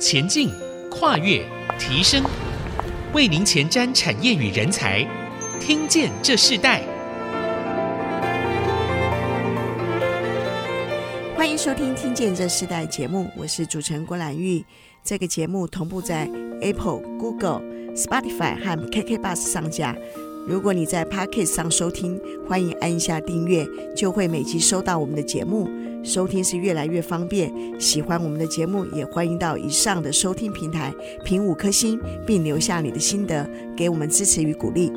前进、跨越、提升，为您前瞻产业与人才。听见这世代，欢迎收听《听见这世代》节目，我是主持人郭兰玉。这个节目同步在 Apple、Google、Spotify 和 KK Bus 上架。如果你在 Podcast 上收听，欢迎按下订阅，就会每集收到我们的节目。收听是越来越方便。喜欢我们的节目，也欢迎到以上的收听平台评五颗星，并留下你的心得，给我们支持与鼓励。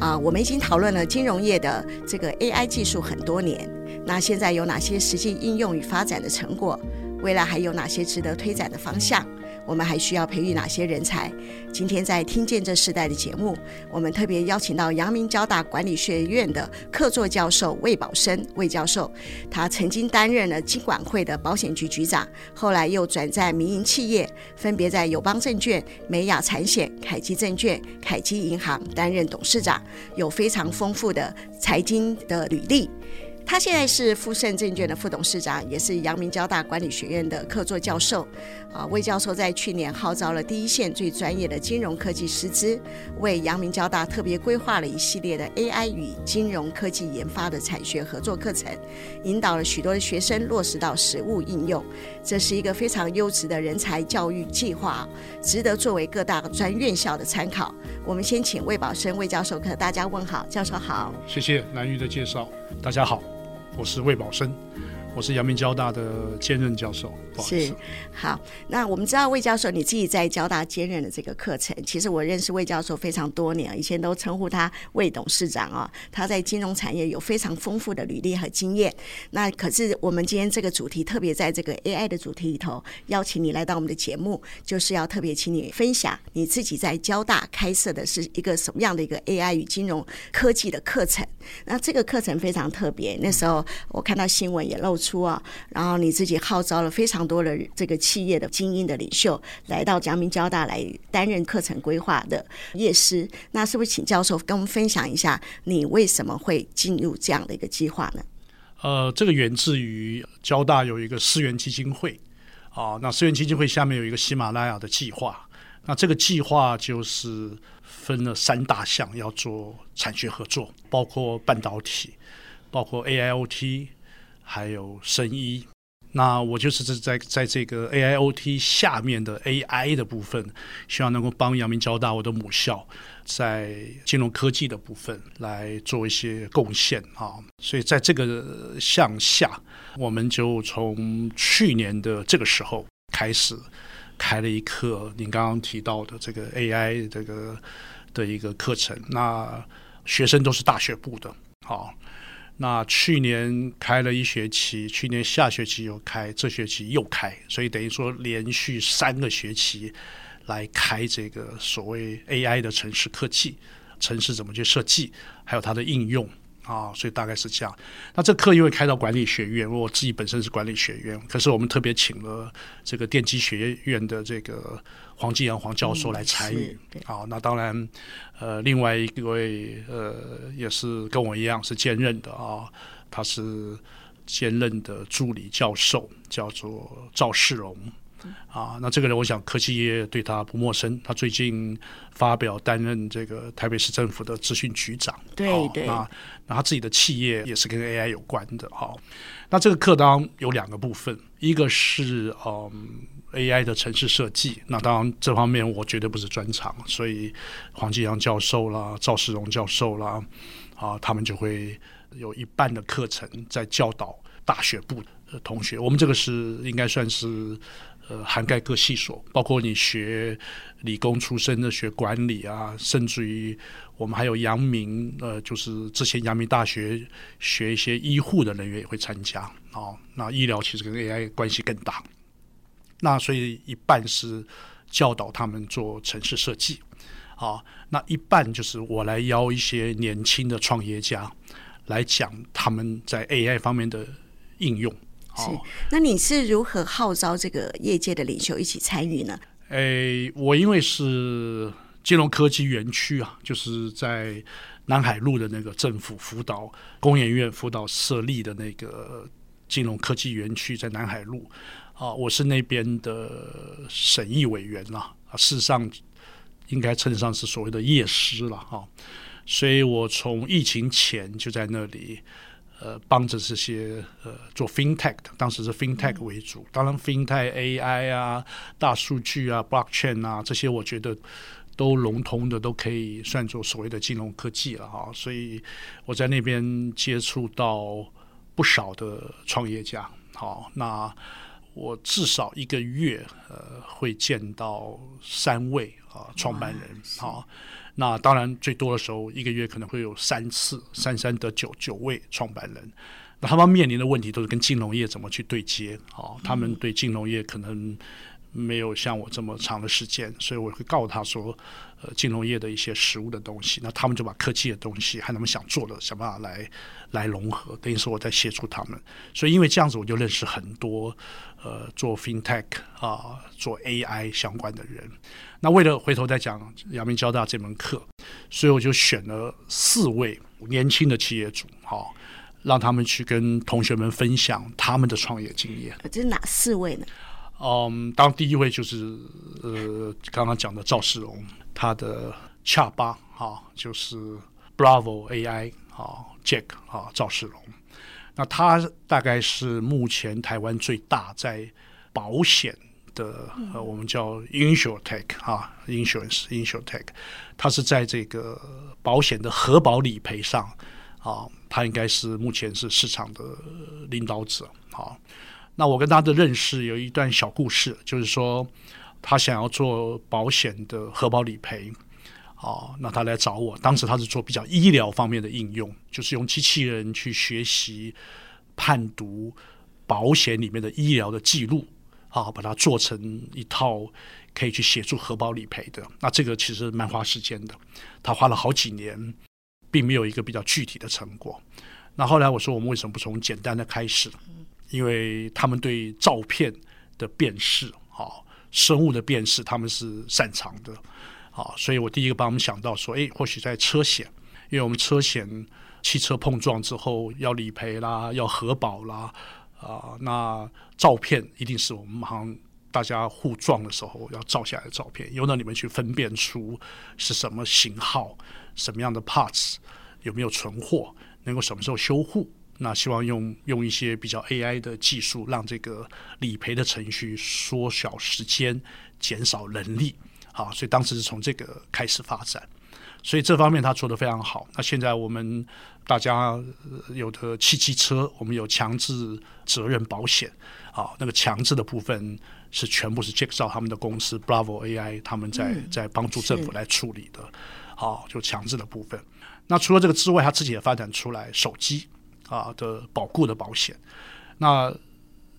啊，我们已经讨论了金融业的这个 AI 技术很多年，那现在有哪些实际应用与发展的成果？未来还有哪些值得推展的方向？我们还需要培育哪些人才？今天在听见这时代的节目，我们特别邀请到阳明交大管理学院的客座教授魏宝生魏教授。他曾经担任了金管会的保险局局长，后来又转战民营企业，分别在友邦证券、美亚产险、凯基证券、凯基银行担任董事长，有非常丰富的财经的履历。他现在是富盛证券的副董事长，也是阳明交大管理学院的客座教授。啊，魏教授在去年号召了第一线最专业的金融科技师资，为阳明交大特别规划了一系列的 AI 与金融科技研发的产学合作课程，引导了许多的学生落实到实务应用。这是一个非常优质的人才教育计划，值得作为各大专院校的参考。我们先请魏宝生魏教授和大家问好，教授好。谢谢南玉的介绍，大家好。我是魏宝生。我是阳明交大的兼任教授，是好。那我们知道魏教授你自己在交大兼任的这个课程，其实我认识魏教授非常多年，以前都称呼他魏董事长啊。他在金融产业有非常丰富的履历和经验。那可是我们今天这个主题特别在这个 AI 的主题里头邀请你来到我们的节目，就是要特别请你分享你自己在交大开设的是一个什么样的一个 AI 与金融科技的课程。那这个课程非常特别，那时候我看到新闻也露出。出啊，然后你自己号召了非常多的这个企业的精英的领袖来到阳明交大来担任课程规划的业师，那是不是请教授跟我们分享一下，你为什么会进入这样的一个计划呢？呃，这个源自于交大有一个思源基金会啊，那思源基金会下面有一个喜马拉雅的计划，那这个计划就是分了三大项要做产学合作，包括半导体，包括 AIoT。还有生医，那我就是在在这个 AIoT 下面的 AI 的部分，希望能够帮阳明交大我的母校在金融科技的部分来做一些贡献啊。所以在这个向下，我们就从去年的这个时候开始开了一课，您刚刚提到的这个 AI 这个的一个课程，那学生都是大学部的，好。那去年开了一学期，去年下学期又开，这学期又开，所以等于说连续三个学期来开这个所谓 AI 的城市科技，城市怎么去设计，还有它的应用。啊，所以大概是这样。那这课因为开到管理学院，我自己本身是管理学院，可是我们特别请了这个电机学院的这个黄继阳黄教授来参与。啊、嗯，那当然，呃，另外一位呃也是跟我一样是兼任的啊，他是兼任的助理教授，叫做赵世荣。啊，那这个人，我想科技业对他不陌生。他最近发表担任这个台北市政府的资讯局长。对对。啊，那他自己的企业也是跟 AI 有关的。好，那这个课当有两个部分，一个是嗯 AI 的城市设计。那当然这方面我绝对不是专长，所以黄继阳教授啦、赵世荣教授啦，啊，他们就会有一半的课程在教导大学部的同学。我们这个是应该算是。呃，涵盖各系所，包括你学理工出身的学管理啊，甚至于我们还有阳明，呃，就是之前阳明大学学一些医护的人员也会参加哦。那医疗其实跟 AI 关系更大。那所以一半是教导他们做城市设计，啊，那一半就是我来邀一些年轻的创业家来讲他们在 AI 方面的应用。是，那你是如何号召这个业界的领袖一起参与呢？诶，我因为是金融科技园区啊，就是在南海路的那个政府辅导工研院辅导设立的那个金融科技园区，在南海路啊，我是那边的审议委员啦，啊，事实上应该称得上是所谓的业师了哈。所以我从疫情前就在那里，呃，帮着这些呃做 FinTech 的，当时是 FinTech 为主，当然 FinTech AI 啊、大数据啊、Blockchain 啊这些，我觉得都笼统的都可以算作所谓的金融科技了哈。所以我在那边接触到不少的创业家，好那。我至少一个月，呃，会见到三位啊创办人，好，那当然最多的时候，一个月可能会有三次，三三得九九位创办人，那他们面临的问题都是跟金融业怎么去对接，好，他们对金融业可能。没有像我这么长的时间，所以我会告诉他说，呃，金融业的一些实物的东西，那他们就把科技的东西和他们想做的想办法来来融合，等于是我在协助他们。所以因为这样子，我就认识很多呃做 FinTech 啊、做 AI 相关的人。那为了回头再讲阳明交大这门课，所以我就选了四位年轻的企业主，好，让他们去跟同学们分享他们的创业经验。这是哪四位呢？嗯，当第一位就是呃，刚刚讲的赵世荣，他的恰巴啊，就是 Bravo AI 啊，Jack 啊，赵世荣。那他大概是目前台湾最大在保险的，呃，我们叫 InsurTech 啊，Insurance InsurTech，他是在这个保险的核保理赔上啊，他应该是目前是市场的领导者啊。那我跟他的认识有一段小故事，就是说他想要做保险的核保理赔，啊，那他来找我。当时他是做比较医疗方面的应用，就是用机器人去学习判读保险里面的医疗的记录，啊，把它做成一套可以去协助核保理赔的。那这个其实蛮花时间的，他花了好几年，并没有一个比较具体的成果。那后来我说，我们为什么不从简单的开始？因为他们对照片的辨识，啊，生物的辨识，他们是擅长的，啊，所以我第一个帮他们想到说，诶，或许在车险，因为我们车险汽车碰撞之后要理赔啦，要核保啦，啊，那照片一定是我们马上大家互撞的时候要照下来的照片，由那里面去分辨出是什么型号、什么样的 parts，有没有存货，能够什么时候修护。那希望用用一些比较 AI 的技术，让这个理赔的程序缩小时间、减少人力，好，所以当时是从这个开始发展，所以这方面他做得非常好。那现在我们大家有的汽机车，我们有强制责任保险，啊，那个强制的部分是全部是赵他们的公司 Bravo AI 他们在在帮助政府来处理的，好，就强制的部分。那除了这个之外，他自己也发展出来手机。啊的保固的保险，那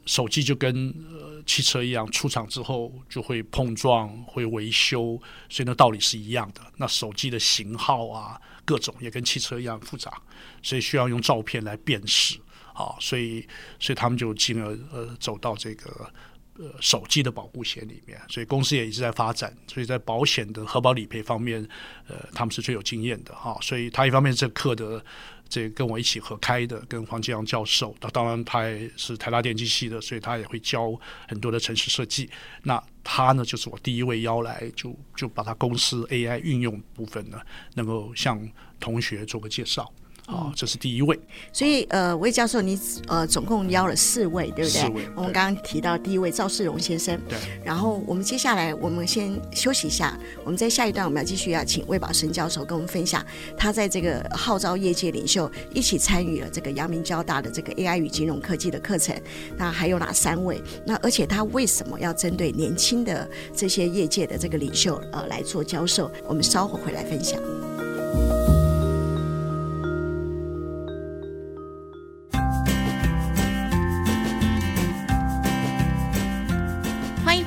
手机就跟呃汽车一样，出厂之后就会碰撞、会维修，所以那道理是一样的。那手机的型号啊，各种也跟汽车一样复杂，所以需要用照片来辨识啊，所以所以他们就进而呃走到这个呃手机的保固险里面，所以公司也一直在发展，所以在保险的核保理赔方面，呃他们是最有经验的哈，所以他一方面这课的。这跟我一起合开的，跟黄继阳教授，那当然他也是台大电机系的，所以他也会教很多的城市设计。那他呢，就是我第一位邀来，就就把他公司 AI 运用部分呢，能够向同学做个介绍。啊，这是第一位。所以，呃，魏教授，你呃总共邀了四位，对不对？四位。我们刚刚提到第一位赵世荣先生。对。然后我们接下来，我们先休息一下。我们在下一段，我们要继续要请魏宝生教授跟我们分享，他在这个号召业界领袖一起参与了这个阳明交大的这个 AI 与金融科技的课程。那还有哪三位？那而且他为什么要针对年轻的这些业界的这个领袖呃来做教授？我们稍后回来分享。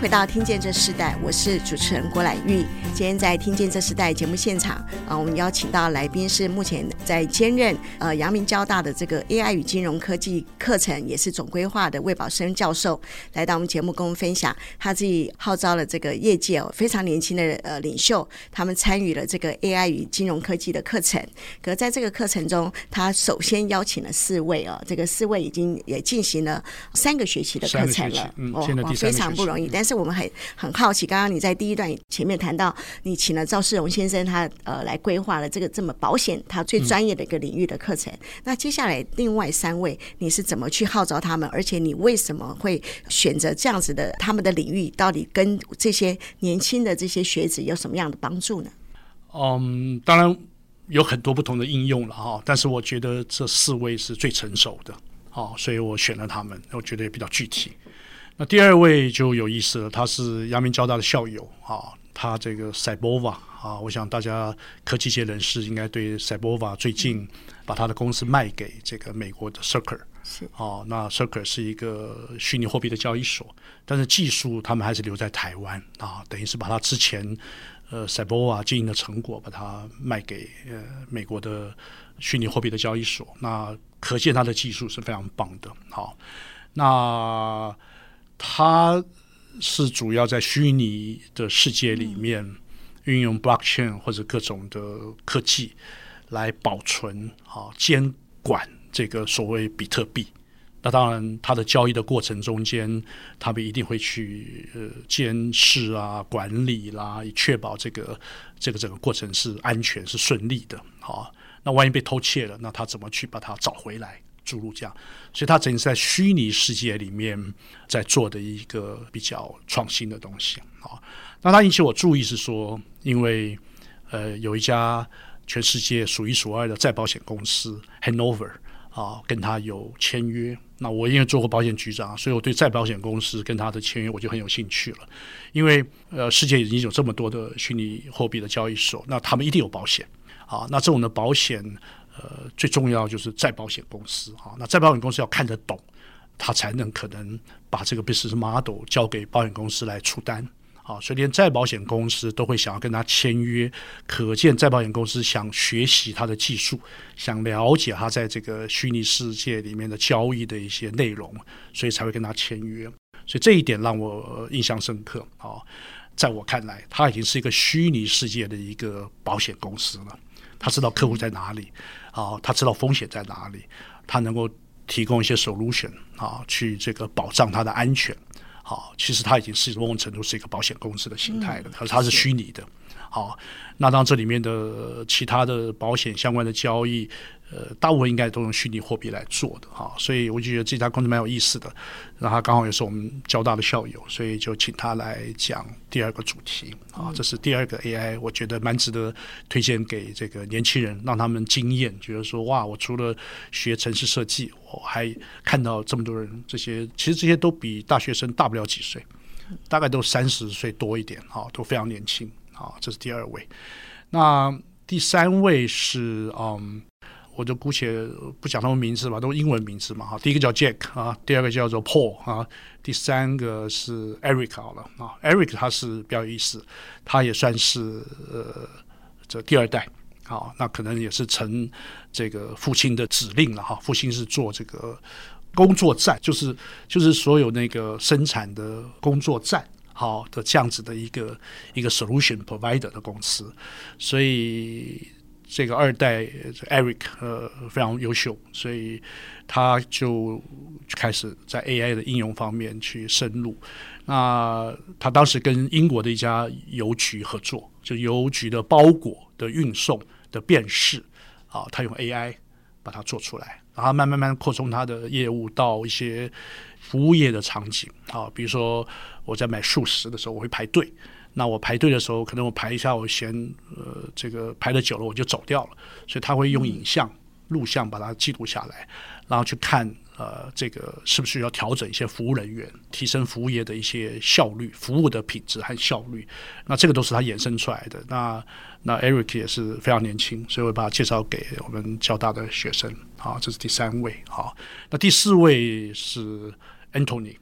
回到《听见这世代》，我是主持人郭兰玉。今天在《听见这世代》节目现场啊，我们邀请到来宾是目前在兼任呃阳明交大的这个 AI 与金融科技课程，也是总规划的魏宝生教授，来到我们节目跟我们分享他自己号召了这个业界哦非常年轻的呃领袖，他们参与了这个 AI 与金融科技的课程。可在这个课程中，他首先邀请了四位哦，这个四位已经也进行了三个学期的课程了，嗯、哦，非常不容易。但是我们很很好奇，刚刚你在第一段前面谈到，你请了赵世荣先生他，呃来规划了这个这么保险他最专业的一个领域的课程。那接下来另外三位，你是怎么去号召他们？而且你为什么会选择这样子的他们的领域？到底跟这些年轻的这些学子有什么样的帮助呢？嗯，当然有很多不同的应用了哈，但是我觉得这四位是最成熟的，好，所以我选了他们，我觉得也比较具体。那第二位就有意思了，他是阳明交大的校友啊，他这个 Cybova 啊，我想大家科技界人士应该对 Cybova 最近把他的公司卖给这个美国的 Circle 是啊，那 Circle 是一个虚拟货币的交易所，但是技术他们还是留在台湾啊，等于是把他之前呃 Cybova 经营的成果把它卖给呃美国的虚拟货币的交易所，那可见他的技术是非常棒的，好，那。它是主要在虚拟的世界里面运用 blockchain 或者各种的科技来保存啊监管这个所谓比特币。那当然，它的交易的过程中间，他们一定会去呃监视啊、管理啦，以确保这个这个整个过程是安全、是顺利的。好，那万一被偷窃了，那他怎么去把它找回来？注入这样，所以它整是在虚拟世界里面在做的一个比较创新的东西啊。那它引起我注意是说，因为呃有一家全世界数一数二的再保险公司 Hanover 啊，跟他有签约。那我因为做过保险局长，所以我对再保险公司跟他的签约我就很有兴趣了。因为呃世界已经有这么多的虚拟货币的交易所，那他们一定有保险啊。那这种的保险。呃，最重要就是再保险公司啊，那再保险公司要看得懂，他才能可能把这个 business model 交给保险公司来出单啊，所以连再保险公司都会想要跟他签约，可见再保险公司想学习他的技术，想了解他在这个虚拟世界里面的交易的一些内容，所以才会跟他签约。所以这一点让我印象深刻啊，在我看来，他已经是一个虚拟世界的一个保险公司了。他知道客户在哪里，啊，他知道风险在哪里，他能够提供一些 solution 啊，去这个保障他的安全，好，其实他已经是某种程度是一个保险公司的形态了，可是它是虚拟的，好，那当这里面的其他的保险相关的交易。呃，大部分应该都用虚拟货币来做的哈，所以我就觉得这家公司蛮有意思的。然后他刚好也是我们交大的校友，所以就请他来讲第二个主题啊，这是第二个 AI，我觉得蛮值得推荐给这个年轻人，让他们惊艳，觉得说哇，我除了学城市设计，我还看到这么多人，这些其实这些都比大学生大不了几岁，大概都三十岁多一点哈，都非常年轻啊。这是第二位，那第三位是嗯。我就姑且不讲他们名字吧，都英文名字嘛哈。第一个叫 Jack 啊，第二个叫做 Paul 啊，第三个是 Eric 好了啊。Eric 他是比较有意思，他也算是呃这第二代啊，那可能也是承这个父亲的指令了哈。父亲是做这个工作站，就是就是所有那个生产的工作站好的这样子的一个一个 solution provider 的公司，所以。这个二代 Eric 非常优秀，所以他就开始在 AI 的应用方面去深入。那他当时跟英国的一家邮局合作，就邮局的包裹的运送的辨识啊，他用 AI 把它做出来，然后慢慢慢扩充他的业务到一些服务业的场景啊，比如说我在买素食的时候，我会排队。那我排队的时候，可能我排一下，我嫌呃这个排的久了，我就走掉了。所以他会用影像、录像把它记录下来，然后去看呃这个是不是要调整一些服务人员，提升服务业的一些效率、服务的品质和效率。那这个都是他衍生出来的。那那 Eric 也是非常年轻，所以我把他介绍给我们交大的学生。好，这是第三位。好，那第四位是 Anthony。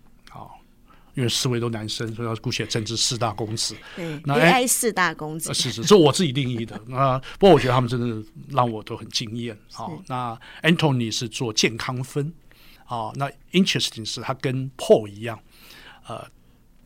好因为四位都男生，所以要姑且称之四大公子。对，那 AI 四大公子是是，这我自己定义的。那不过我觉得他们真的让我都很惊艳。好，那 Anthony 是做健康分。好，那 Interesting 是他跟 Paul 一样，呃，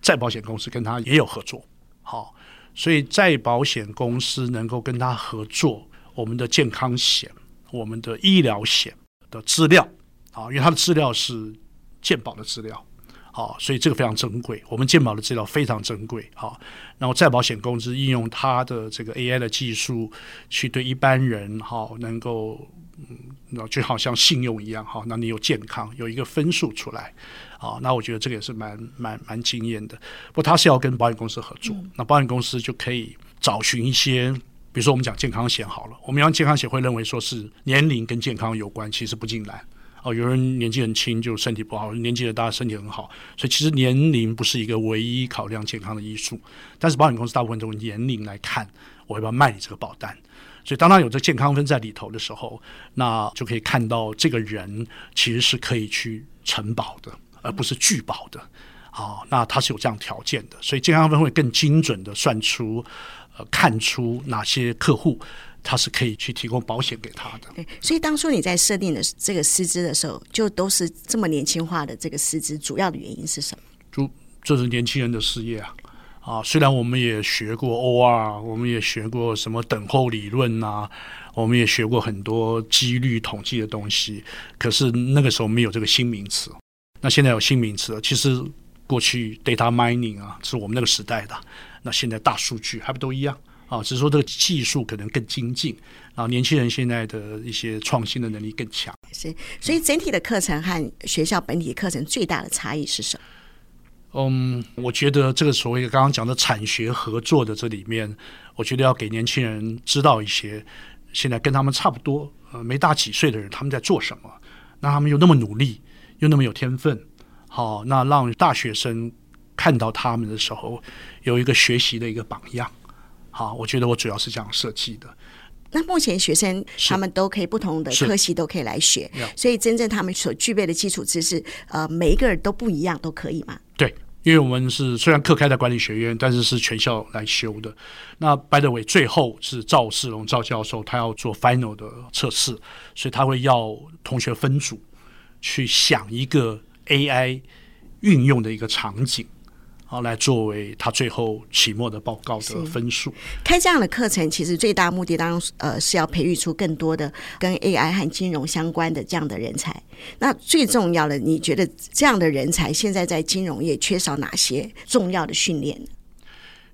在保险公司跟他也有合作。好，所以在保险公司能够跟他合作，我们的健康险、我们的医疗险的资料，啊，因为他的资料是健保的资料。好，所以这个非常珍贵。我们健保的资料非常珍贵。好，然后再保险公司应用它的这个 AI 的技术，去对一般人好能够，嗯，就好像信用一样。好，那你有健康有一个分数出来。好，那我觉得这个也是蛮蛮蛮惊艳的。不过他是要跟保险公司合作，嗯、那保险公司就可以找寻一些，比如说我们讲健康险好了，我们讲健康险会认为说是年龄跟健康有关，其实不尽然。哦，有人年纪很轻就身体不好，年纪的大身体很好，所以其实年龄不是一个唯一考量健康的因素。但是保险公司大部分都用年龄来看，我要不要卖你这个保单？所以当他有这健康分在里头的时候，那就可以看到这个人其实是可以去承保的，而不是拒保的。好，那他是有这样条件的，所以健康分会更精准的算出，呃，看出哪些客户。他是可以去提供保险给他的。对，所以当初你在设定的这个师资的时候，就都是这么年轻化的这个师资，主要的原因是什么？就这是年轻人的事业啊！啊，虽然我们也学过 OR，我们也学过什么等候理论啊，我们也学过很多几率统计的东西，可是那个时候没有这个新名词。那现在有新名词了。其实过去 data mining 啊，是我们那个时代的。那现在大数据还不都一样？啊，只是说这个技术可能更精进，然后年轻人现在的一些创新的能力更强。是，所以整体的课程和学校本体课程最大的差异是什么？嗯，我觉得这个所谓刚刚讲的产学合作的这里面，我觉得要给年轻人知道一些，现在跟他们差不多，呃，没大几岁的人他们在做什么，那他们又那么努力，又那么有天分，好，那让大学生看到他们的时候，有一个学习的一个榜样。好，我觉得我主要是这样设计的。那目前学生他们都可以不同的科系都可以来学，所以真正他们所具备的基础知识，呃，每一个人都不一样，都可以吗？对，因为我们是虽然课开在管理学院，但是是全校来修的。那 by the way，最后是赵世龙赵教授他要做 final 的测试，所以他会要同学分组去想一个 AI 运用的一个场景。好，来作为他最后期末的报告的分数。开这样的课程，其实最大目的当中，呃，是要培育出更多的跟 AI 和金融相关的这样的人才。那最重要的，你觉得这样的人才现在在金融业缺少哪些重要的训练？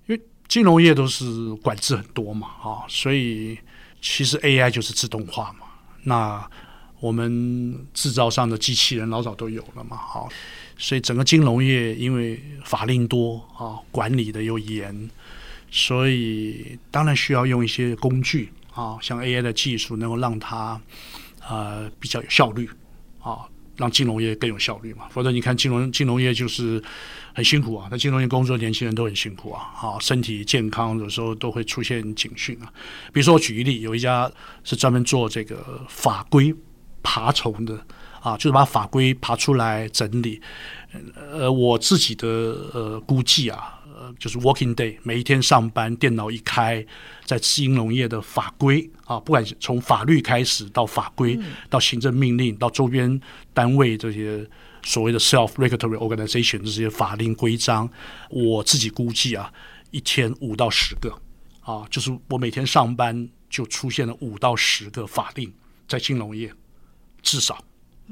因为金融业都是管制很多嘛，啊，所以其实 AI 就是自动化嘛。那我们制造上的机器人老早都有了嘛，好。所以整个金融业因为法令多啊，管理的又严，所以当然需要用一些工具啊，像 AI 的技术，能够让它呃比较有效率啊，让金融业更有效率嘛。否则你看金融金融业就是很辛苦啊，在金融业工作的年轻人都很辛苦啊，啊，身体健康有时候都会出现警讯啊。比如说我举一例，有一家是专门做这个法规爬虫的。啊，就是把法规爬出来整理。呃，我自己的呃估计啊，呃，就是 working day，每一天上班，电脑一开，在金融业的法规啊，不管从法律开始到法规，到行政命令，到周边单位这些所谓的 self-regulatory organization 这些法令规章，我自己估计啊，一天五到十个啊，就是我每天上班就出现了五到十个法令在金融业，至少。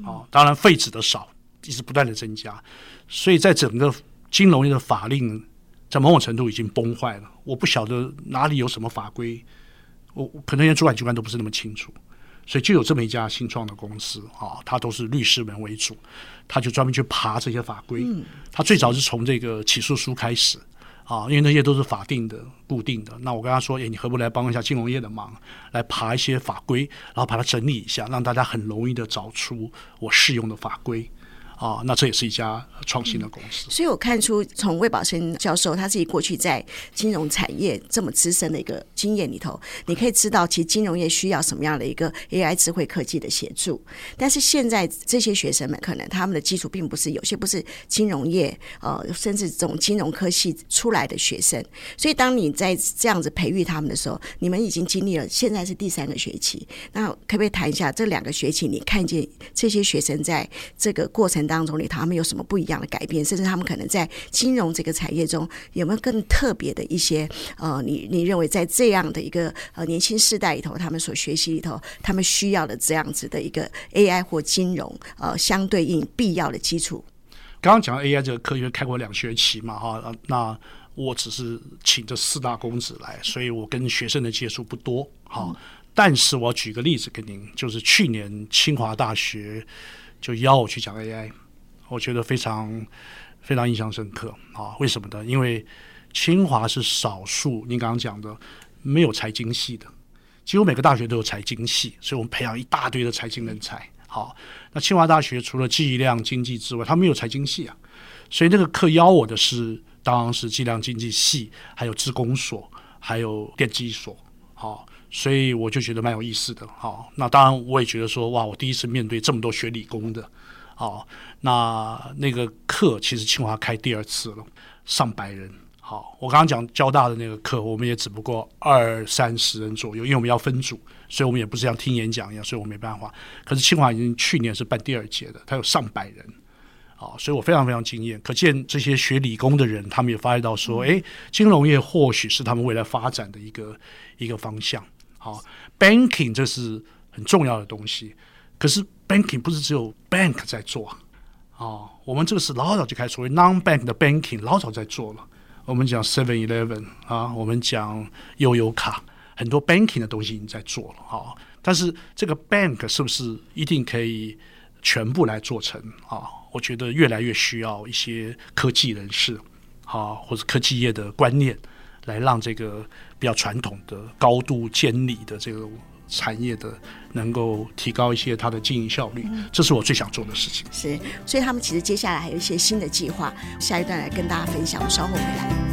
啊，当然废止的少，一直不断的增加，所以在整个金融业的法令，在某种程度已经崩坏了。我不晓得哪里有什么法规，我可能连主管机关都不是那么清楚，所以就有这么一家新创的公司啊，它都是律师们为主，他就专门去爬这些法规。他最早是从这个起诉书开始。啊，因为那些都是法定的、固定的。那我跟他说：“哎，你何不来帮一下金融业的忙，来爬一些法规，然后把它整理一下，让大家很容易的找出我适用的法规。啊，那这也是一家创新的公司。所以我看出，从魏宝生教授他自己过去在金融产业这么资深的一个经验里头，你可以知道，其实金融业需要什么样的一个 AI 智慧科技的协助。但是现在这些学生们，可能他们的基础并不是，有些不是金融业，呃，甚至这种金融科系出来的学生。所以当你在这样子培育他们的时候，你们已经经历了，现在是第三个学期，那可不可以谈一下这两个学期，你看见这些学生在这个过程当中里，他们有什么不一样的改变？甚至他们可能在金融这个产业中有没有更特别的一些呃，你你认为在这样的一个呃年轻世代里头，他们所学习里头，他们需要的这样子的一个 AI 或金融呃相对应必要的基础？刚刚讲到 AI 这个课，因为开过两学期嘛，哈，那我只是请这四大公子来，所以我跟学生的接触不多，哈。嗯但是我举个例子给您，就是去年清华大学就邀我去讲 AI，我觉得非常非常印象深刻啊！为什么呢？因为清华是少数您刚刚讲的没有财经系的，几乎每个大学都有财经系，所以我们培养一大堆的财经人才。好，那清华大学除了计量经济之外，它没有财经系啊，所以那个课邀我的是当然是计量经济系，还有资工所，还有电机所，好。所以我就觉得蛮有意思的，好，那当然我也觉得说，哇，我第一次面对这么多学理工的，好，那那个课其实清华开第二次了，上百人，好，我刚刚讲交大的那个课，我们也只不过二三十人左右，因为我们要分组，所以我们也不是像听演讲一样，所以我没办法。可是清华已经去年是办第二届的，他有上百人，好，所以我非常非常惊艳。可见这些学理工的人，他们也发现到说，哎，金融业或许是他们未来发展的一个一个方向。好，banking 这是很重要的东西，可是 banking 不是只有 bank 在做啊，我们这个是老早就开始所谓 non-bank 的 banking，老早在做了。我们讲 Seven Eleven 啊，我们讲悠游卡，很多 banking 的东西已经在做了啊。但是这个 bank 是不是一定可以全部来做成啊？我觉得越来越需要一些科技人士啊，或者科技业的观念。来让这个比较传统的高度监理的这个产业的，能够提高一些它的经营效率，这是我最想做的事情。是，所以他们其实接下来还有一些新的计划，下一段来跟大家分享。我稍后回来。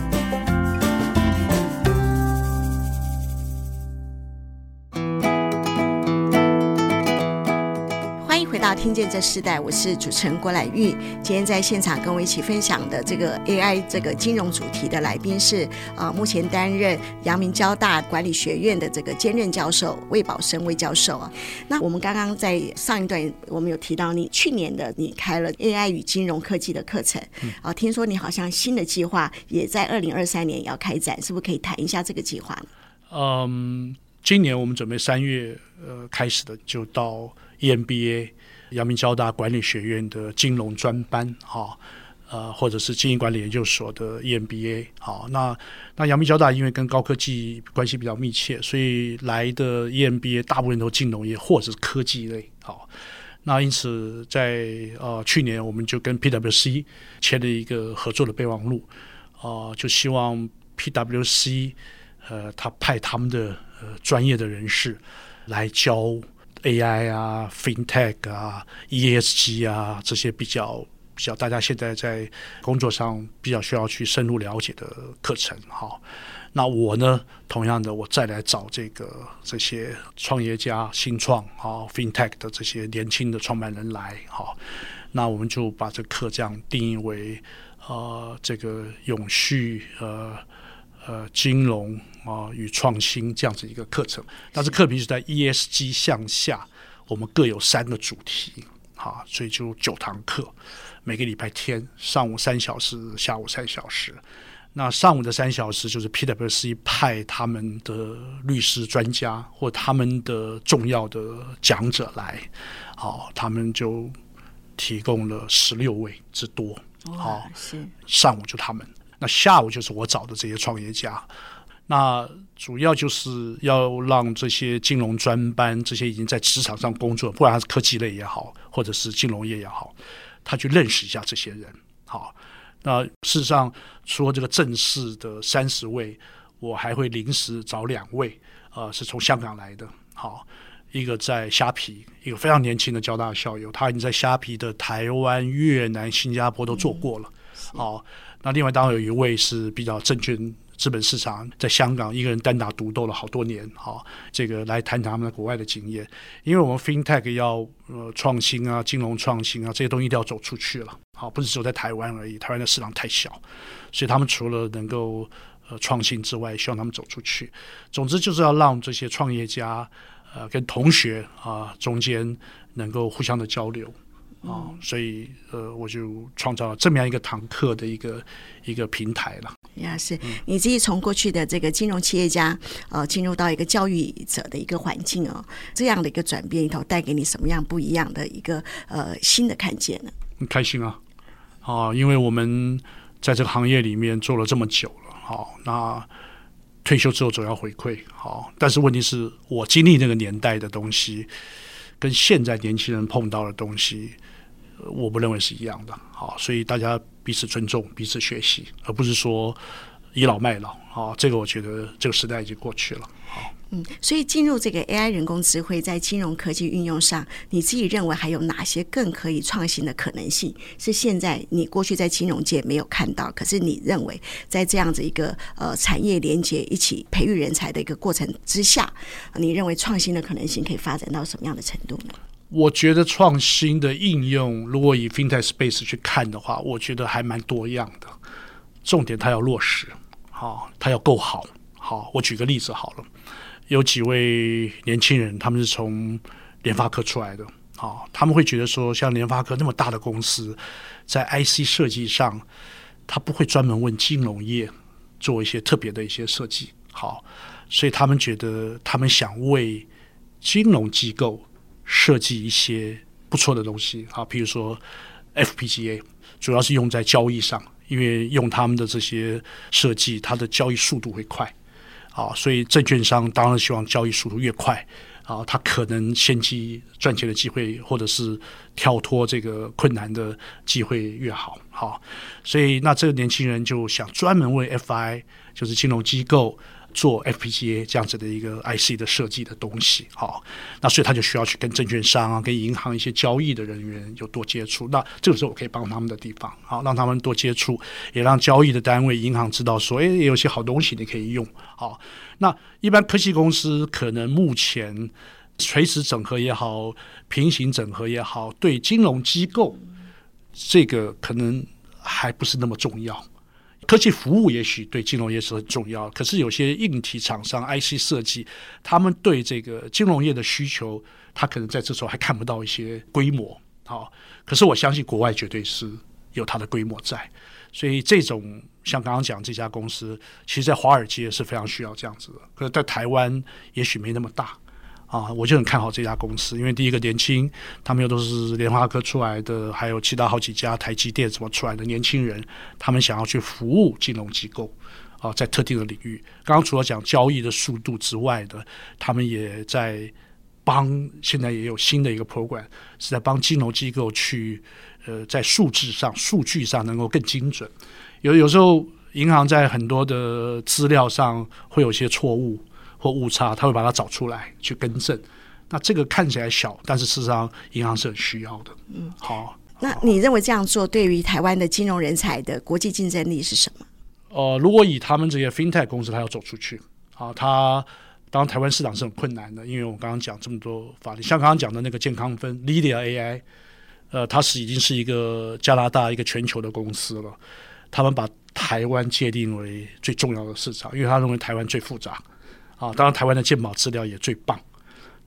到听见这世代，我是主持人郭乃玉。今天在现场跟我一起分享的这个 AI 这个金融主题的来宾是啊、呃，目前担任阳明交大管理学院的这个兼任教授魏宝生魏教授啊。那我们刚刚在上一段我们有提到，你去年的你开了 AI 与金融科技的课程啊，听说你好像新的计划也在二零二三年要开展，是不是可以谈一下这个计划呢？嗯，今年我们准备三月呃开始的，就到 EMBA。阳明交大管理学院的金融专班，哈，呃，或者是经营管理研究所的 EMBA，好，那那阳明交大因为跟高科技关系比较密切，所以来的 EMBA 大部分都金融业或者是科技类，好，那因此在呃去年我们就跟 PwC 签了一个合作的备忘录，啊、就希望 PwC 呃他派他们的呃专业的人士来教。AI 啊，FinTech 啊，ESG 啊，这些比较比较大家现在在工作上比较需要去深入了解的课程。好，那我呢，同样的，我再来找这个这些创业家、新创啊，FinTech 的这些年轻的创办人来。好，那我们就把这课这样定义为呃，这个永续呃。呃，金融啊与创新这样子一个课程，但是课题是在 ESG 向下，我们各有三个主题，啊，所以就九堂课，每个礼拜天上午三小时，下午三小时。那上午的三小时就是 PwC 派他们的律师专家或他们的重要的讲者来，好，他们就提供了十六位之多，好，是上午就他们。那下午就是我找的这些创业家，那主要就是要让这些金融专班、这些已经在职场上工作，不管他是科技类也好，或者是金融业也好，他去认识一下这些人。好，那事实上除了这个正式的三十位，我还会临时找两位，呃，是从香港来的。好，一个在虾皮，一个非常年轻的交大校友，他已经在虾皮的台湾、越南、新加坡都做过了。好、那另外当然有一位是比较证券资本市场，在香港一个人单打独斗了好多年。哈、哦，这个来谈谈他们的国外的经验，因为我们 FinTech 要呃创新啊，金融创新啊，这些东西一定要走出去了。好、不是只有在台湾而已，台湾的市场太小，所以他们除了能够呃创新之外，希望他们走出去。总之就是要让这些创业家。呃，跟同学啊中间能够互相的交流啊，嗯、所以呃，我就创造了这么样一个堂课的一个一个平台了。呀，是你自己从过去的这个金融企业家呃，进入到一个教育者的一个环境哦，这样的一个转变里头，带给你什么样不一样的一个呃新的看见呢？很开心啊啊，因为我们在这个行业里面做了这么久了，好那。退休之后总要回馈，好，但是问题是我经历那个年代的东西，跟现在年轻人碰到的东西，我不认为是一样的，好，所以大家彼此尊重，彼此学习，而不是说倚老卖老，好，这个我觉得这个时代已经过去了，好。嗯，所以进入这个 AI 人工智慧在金融科技运用上，你自己认为还有哪些更可以创新的可能性？是现在你过去在金融界没有看到，可是你认为在这样子一个呃产业连接一起培育人才的一个过程之下，你认为创新的可能性可以发展到什么样的程度呢？我觉得创新的应用，如果以 FinTech Space 去看的话，我觉得还蛮多样的。重点它要落实，好，它要够好。好，我举个例子好了。有几位年轻人，他们是从联发科出来的，好，他们会觉得说，像联发科那么大的公司，在 IC 设计上，他不会专门问金融业做一些特别的一些设计，好，所以他们觉得他们想为金融机构设计一些不错的东西，啊，比如说 FPGA，主要是用在交易上，因为用他们的这些设计，它的交易速度会快。啊，所以证券商当然希望交易速度越快，啊，他可能先机赚钱的机会，或者是跳脱这个困难的机会越好。好，所以那这个年轻人就想专门为 FI，就是金融机构。做 FPGA 这样子的一个 IC 的设计的东西，好，那所以他就需要去跟证券商啊、跟银行一些交易的人员有多接触。那这个时候我可以帮他们的地方，好，让他们多接触，也让交易的单位、银行知道说，哎，有些好东西你可以用。好，那一般科技公司可能目前垂直整合也好、平行整合也好，对金融机构这个可能还不是那么重要。科技服务也许对金融业是很重要，可是有些硬体厂商 IC 设计，他们对这个金融业的需求，他可能在这时候还看不到一些规模。好，可是我相信国外绝对是有它的规模在，所以这种像刚刚讲这家公司，其实在华尔街是非常需要这样子的，可是在台湾也许没那么大。啊，我就很看好这家公司，因为第一个年轻，他们又都是联发科出来的，还有其他好几家台积电什么出来的年轻人，他们想要去服务金融机构啊，在特定的领域。刚刚除了讲交易的速度之外的，他们也在帮，现在也有新的一个 program，是在帮金融机构去呃，在数字上、数据上能够更精准。有有时候银行在很多的资料上会有些错误。或误差，他会把它找出来去更正。那这个看起来小，但是事实上银行是很需要的。嗯，好。那你认为这样做对于台湾的金融人才的国际竞争力是什么？呃，如果以他们这些 FinTech 公司，他要走出去，啊，他当然台湾市场是很困难的，因为我刚刚讲这么多法律，像刚刚讲的那个健康分 Lydia AI，呃，它是已经是一个加拿大一个全球的公司了。他们把台湾界定为最重要的市场，因为他认为台湾最复杂。啊，当然，台湾的健保资料也最棒。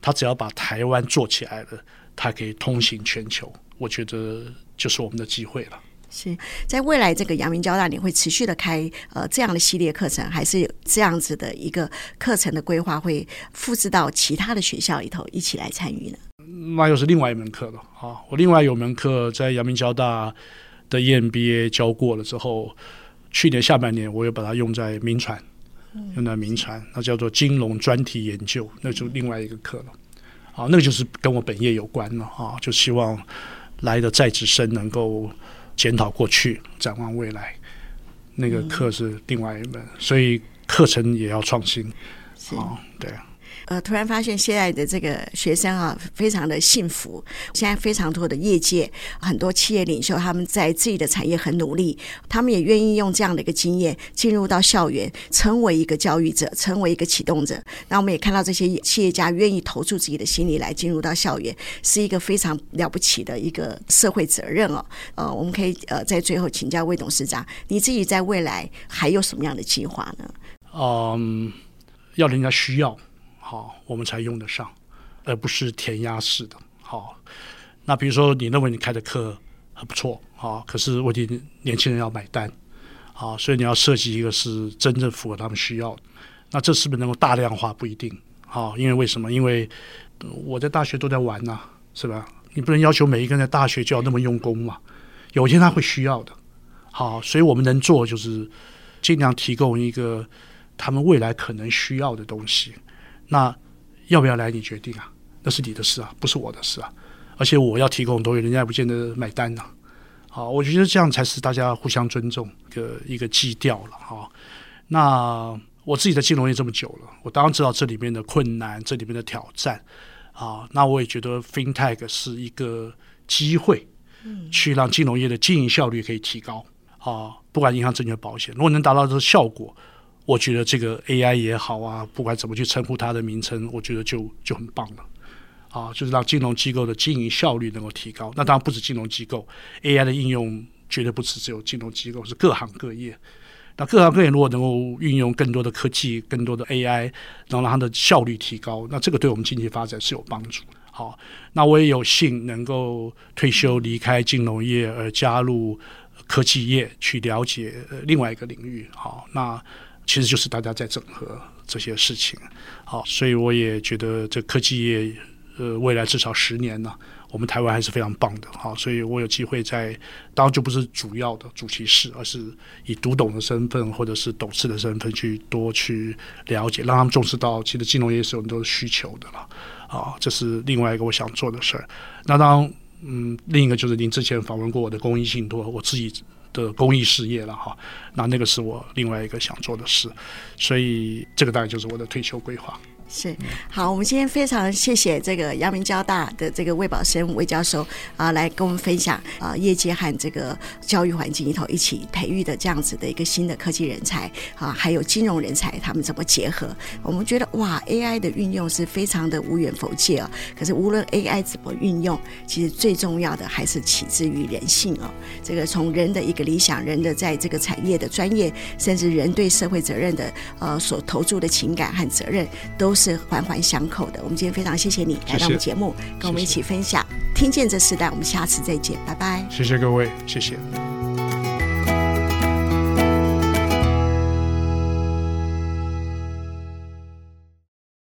他只要把台湾做起来了，他可以通行全球。我觉得就是我们的机会了。是在未来这个阳明交大，你会持续的开呃这样的系列课程，还是有这样子的一个课程的规划会复制到其他的学校里头一起来参与呢？那又是另外一门课了。啊，我另外有门课在阳明交大的 EMBA 教过了之后，去年下半年我又把它用在民传。用在铭传，那叫做金融专题研究，那就另外一个课了。啊，那个就是跟我本业有关了啊，就希望来的在职生能够检讨过去，展望未来。那个课是另外一门，所以课程也要创新。啊，对。呃，突然发现现在的这个学生啊，非常的幸福。现在非常多的业界，很多企业领袖，他们在自己的产业很努力，他们也愿意用这样的一个经验进入到校园，成为一个教育者，成为一个启动者。那我们也看到这些企业家愿意投注自己的心力来进入到校园，是一个非常了不起的一个社会责任哦。呃，我们可以呃在最后请教魏董事长，你自己在未来还有什么样的计划呢？嗯，要人家需要。好，我们才用得上，而不是填鸭式的。好，那比如说你认为你开的课很不错，好，可是问题年轻人要买单，好，所以你要设计一个是真正符合他们需要的。那这是不是能够大量化？不一定。好，因为为什么？因为我在大学都在玩呐，是吧？你不能要求每一个人在大学就要那么用功嘛。有一天他会需要的。好，所以我们能做就是尽量提供一个他们未来可能需要的东西。那要不要来你决定啊？那是你的事啊，不是我的事啊。而且我要提供东西，人家也不见得买单呐、啊。好，我觉得这样才是大家互相尊重一个一个基调了。哈，那我自己在金融业这么久了，我当然知道这里面的困难，这里面的挑战啊。那我也觉得 FinTech 是一个机会，去让金融业的经营效率可以提高啊。不管银行、证券、保险，如果能达到这个效果。我觉得这个 AI 也好啊，不管怎么去称呼它的名称，我觉得就就很棒了，啊，就是让金融机构的经营效率能够提高。那当然不止金融机构，AI 的应用绝对不止只有金融机构，是各行各业。那各行各业如果能够运用更多的科技、更多的 AI，然后让它的效率提高，那这个对我们经济发展是有帮助。好，那我也有幸能够退休离开金融业，而加入科技业去了解另外一个领域。好，那。其实就是大家在整合这些事情，好，所以我也觉得这科技业，呃，未来至少十年呢，我们台湾还是非常棒的，好，所以我有机会在，当然就不是主要的主席室，而是以读懂的身份或者是董事的身份去多去了解，让他们重视到其实金融业是有很多需求的了，啊，这是另外一个我想做的事儿。那当，嗯，另一个就是您之前访问过我的公益信托，我自己。的公益事业了哈，那那个是我另外一个想做的事，所以这个大概就是我的退休规划。是，好，我们今天非常谢谢这个阳明交大的这个魏宝生魏教授啊，来跟我们分享啊，业界和这个教育环境里头一起培育的这样子的一个新的科技人才啊，还有金融人才，他们怎么结合？我们觉得哇，AI 的运用是非常的无远弗届啊。可是无论 AI 怎么运用，其实最重要的还是起自于人性哦。这个从人的一个理想，人的在这个产业的专业，甚至人对社会责任的呃所投注的情感和责任都。是环环相扣的。我们今天非常谢谢你来到我们节目，跟我们一起分享，听见这时代。我们下次再见，拜拜。谢谢各位，谢谢。